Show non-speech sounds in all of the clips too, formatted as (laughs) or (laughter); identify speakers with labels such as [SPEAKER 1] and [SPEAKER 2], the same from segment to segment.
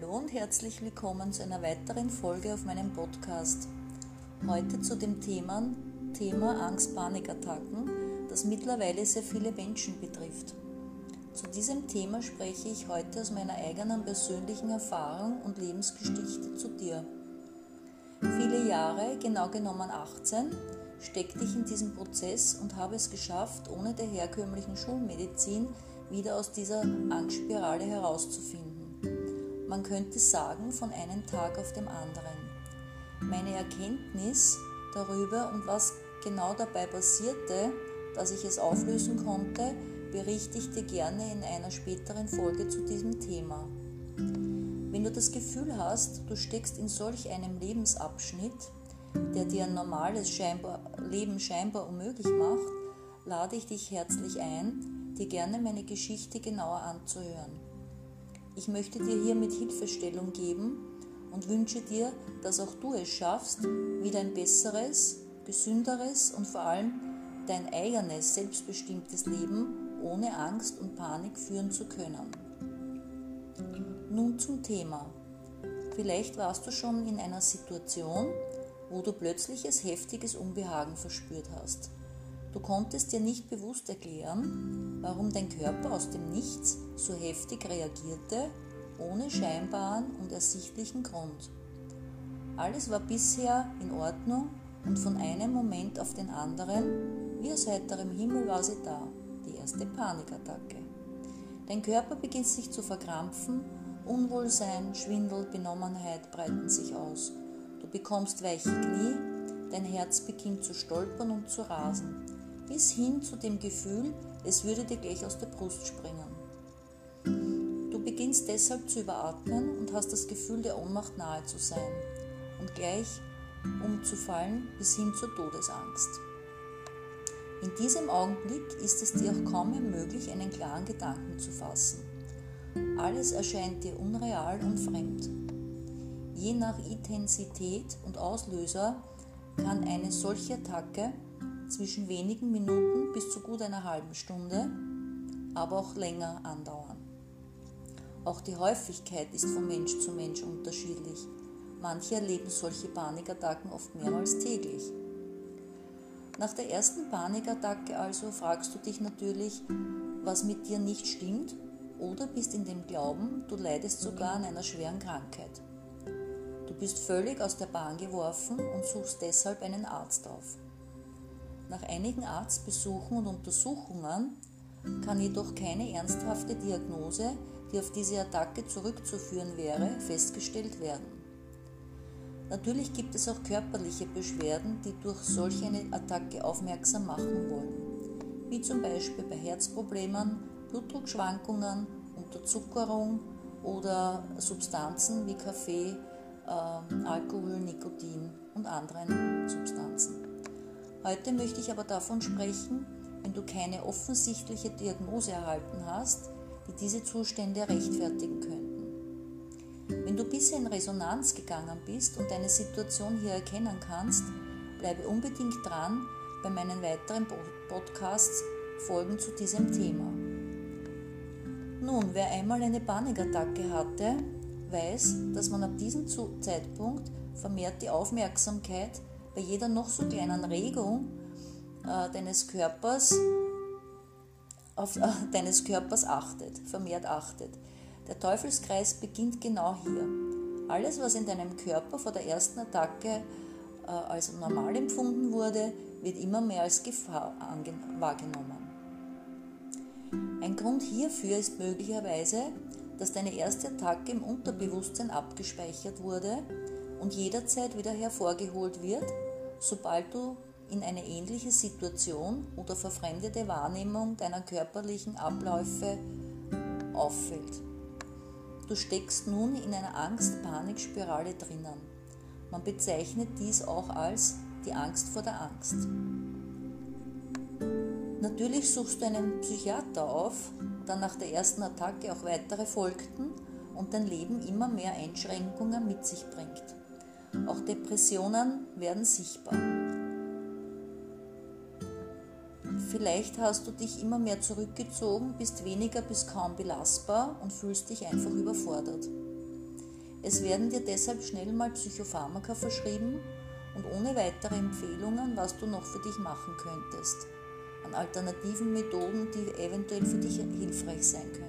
[SPEAKER 1] Hallo und herzlich willkommen zu einer weiteren Folge auf meinem Podcast. Heute zu dem Thema, Thema Angst-Panikattacken, das mittlerweile sehr viele Menschen betrifft. Zu diesem Thema spreche ich heute aus meiner eigenen persönlichen Erfahrung und Lebensgeschichte zu dir. Viele Jahre, genau genommen 18, steckte ich in diesem Prozess und habe es geschafft, ohne der herkömmlichen Schulmedizin wieder aus dieser Angstspirale herauszufinden. Man könnte sagen, von einem Tag auf dem anderen. Meine Erkenntnis darüber und was genau dabei passierte, dass ich es auflösen konnte, berichte ich dir gerne in einer späteren Folge zu diesem Thema. Wenn du das Gefühl hast, du steckst in solch einem Lebensabschnitt, der dir ein normales scheinbar, Leben scheinbar unmöglich macht, lade ich dich herzlich ein, dir gerne meine Geschichte genauer anzuhören. Ich möchte dir hiermit Hilfestellung geben und wünsche dir, dass auch du es schaffst, wieder ein besseres, gesünderes und vor allem dein eigenes, selbstbestimmtes Leben ohne Angst und Panik führen zu können. Nun zum Thema. Vielleicht warst du schon in einer Situation, wo du plötzliches heftiges Unbehagen verspürt hast. Du konntest dir nicht bewusst erklären, warum dein Körper aus dem Nichts so heftig reagierte, ohne scheinbaren und ersichtlichen Grund. Alles war bisher in Ordnung und von einem Moment auf den anderen, wie aus heiterem Himmel war sie da, die erste Panikattacke. Dein Körper beginnt sich zu verkrampfen, Unwohlsein, Schwindel, Benommenheit breiten sich aus. Du bekommst weiche Knie, dein Herz beginnt zu stolpern und zu rasen bis hin zu dem Gefühl, es würde dir gleich aus der Brust springen. Du beginnst deshalb zu überatmen und hast das Gefühl, der Ohnmacht nahe zu sein und gleich umzufallen bis hin zur Todesangst. In diesem Augenblick ist es dir auch kaum mehr möglich, einen klaren Gedanken zu fassen. Alles erscheint dir unreal und fremd. Je nach Intensität und Auslöser kann eine solche Attacke zwischen wenigen Minuten bis zu gut einer halben Stunde, aber auch länger andauern. Auch die Häufigkeit ist von Mensch zu Mensch unterschiedlich. Manche erleben solche Panikattacken oft mehrmals täglich. Nach der ersten Panikattacke also fragst du dich natürlich, was mit dir nicht stimmt oder bist in dem Glauben, du leidest sogar an einer schweren Krankheit. Du bist völlig aus der Bahn geworfen und suchst deshalb einen Arzt auf. Nach einigen Arztbesuchen und Untersuchungen kann jedoch keine ernsthafte Diagnose, die auf diese Attacke zurückzuführen wäre, festgestellt werden. Natürlich gibt es auch körperliche Beschwerden, die durch solch eine Attacke aufmerksam machen wollen, wie zum Beispiel bei Herzproblemen, Blutdruckschwankungen, Unterzuckerung oder Substanzen wie Kaffee, äh, Alkohol, Nikotin und anderen Substanzen. Heute möchte ich aber davon sprechen, wenn du keine offensichtliche Diagnose erhalten hast, die diese Zustände rechtfertigen könnten. Wenn du bisher in Resonanz gegangen bist und deine Situation hier erkennen kannst, bleibe unbedingt dran bei meinen weiteren Podcasts Folgen zu diesem Thema. Nun, wer einmal eine Panikattacke hatte, weiß, dass man ab diesem Zeitpunkt vermehrt die Aufmerksamkeit bei jeder noch so kleinen Regung äh, deines Körpers auf äh, (laughs) deines Körpers achtet, vermehrt achtet. Der Teufelskreis beginnt genau hier. Alles, was in deinem Körper vor der ersten Attacke äh, als normal empfunden wurde, wird immer mehr als Gefahr wahrgenommen. Ein Grund hierfür ist möglicherweise, dass deine erste Attacke im Unterbewusstsein abgespeichert wurde und jederzeit wieder hervorgeholt wird, sobald du in eine ähnliche Situation oder verfremdete Wahrnehmung deiner körperlichen Abläufe auffällt. Du steckst nun in einer Angst-Panik-Spirale drinnen. Man bezeichnet dies auch als die Angst vor der Angst. Natürlich suchst du einen Psychiater auf, da nach der ersten Attacke auch weitere folgten und dein Leben immer mehr Einschränkungen mit sich bringt. Auch Depressionen werden sichtbar. Vielleicht hast du dich immer mehr zurückgezogen, bist weniger bis kaum belastbar und fühlst dich einfach überfordert. Es werden dir deshalb schnell mal Psychopharmaka verschrieben und ohne weitere Empfehlungen, was du noch für dich machen könntest. An alternativen Methoden, die eventuell für dich hilfreich sein könnten.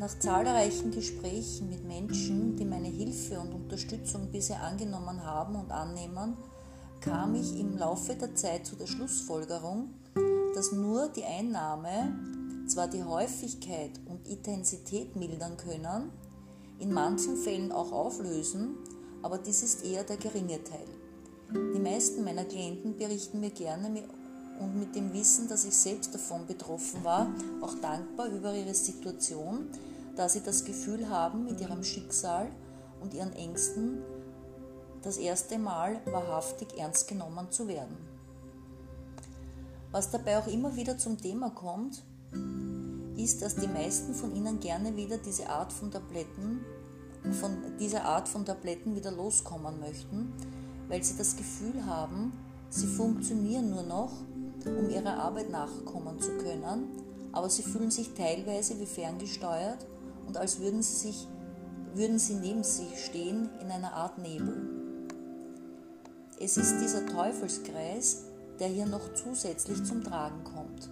[SPEAKER 1] Nach zahlreichen Gesprächen mit Menschen, die meine Hilfe und Unterstützung bisher angenommen haben und annehmen, kam ich im Laufe der Zeit zu der Schlussfolgerung, dass nur die Einnahme zwar die Häufigkeit und Intensität mildern können, in manchen Fällen auch auflösen, aber dies ist eher der geringe Teil. Die meisten meiner Klienten berichten mir gerne und mit dem Wissen, dass ich selbst davon betroffen war, auch dankbar über ihre Situation, da sie das Gefühl haben, mit ihrem Schicksal und ihren Ängsten das erste Mal wahrhaftig ernst genommen zu werden. Was dabei auch immer wieder zum Thema kommt, ist, dass die meisten von ihnen gerne wieder diese Art von Tabletten, von dieser Art von Tabletten wieder loskommen möchten, weil sie das Gefühl haben, sie funktionieren nur noch, um ihrer Arbeit nachkommen zu können, aber sie fühlen sich teilweise wie ferngesteuert und als würden sie, sich, würden sie neben sich stehen in einer Art Nebel. Es ist dieser Teufelskreis, der hier noch zusätzlich zum Tragen kommt.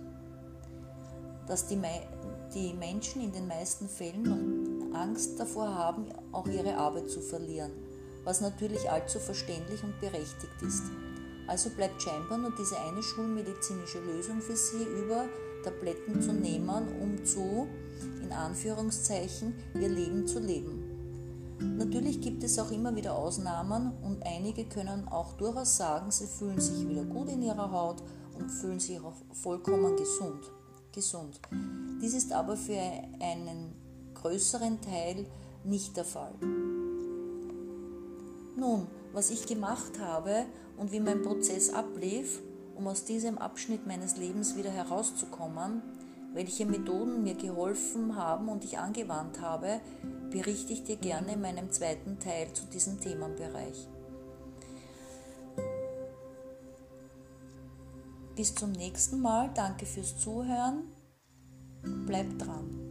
[SPEAKER 1] Dass die, die Menschen in den meisten Fällen noch Angst davor haben, auch ihre Arbeit zu verlieren, was natürlich allzu verständlich und berechtigt ist. Also bleibt scheinbar nur diese eine schulmedizinische Lösung für sie über, Tabletten zu nehmen, um zu, in Anführungszeichen, ihr Leben zu leben. Natürlich gibt es auch immer wieder Ausnahmen und einige können auch durchaus sagen, sie fühlen sich wieder gut in ihrer Haut und fühlen sich auch vollkommen gesund. gesund. Dies ist aber für einen größeren Teil nicht der Fall. Nun, was ich gemacht habe und wie mein Prozess ablief, um aus diesem Abschnitt meines Lebens wieder herauszukommen, welche Methoden mir geholfen haben und ich angewandt habe, berichte ich dir gerne in meinem zweiten Teil zu diesem Themenbereich. Bis zum nächsten Mal, danke fürs Zuhören, bleib dran.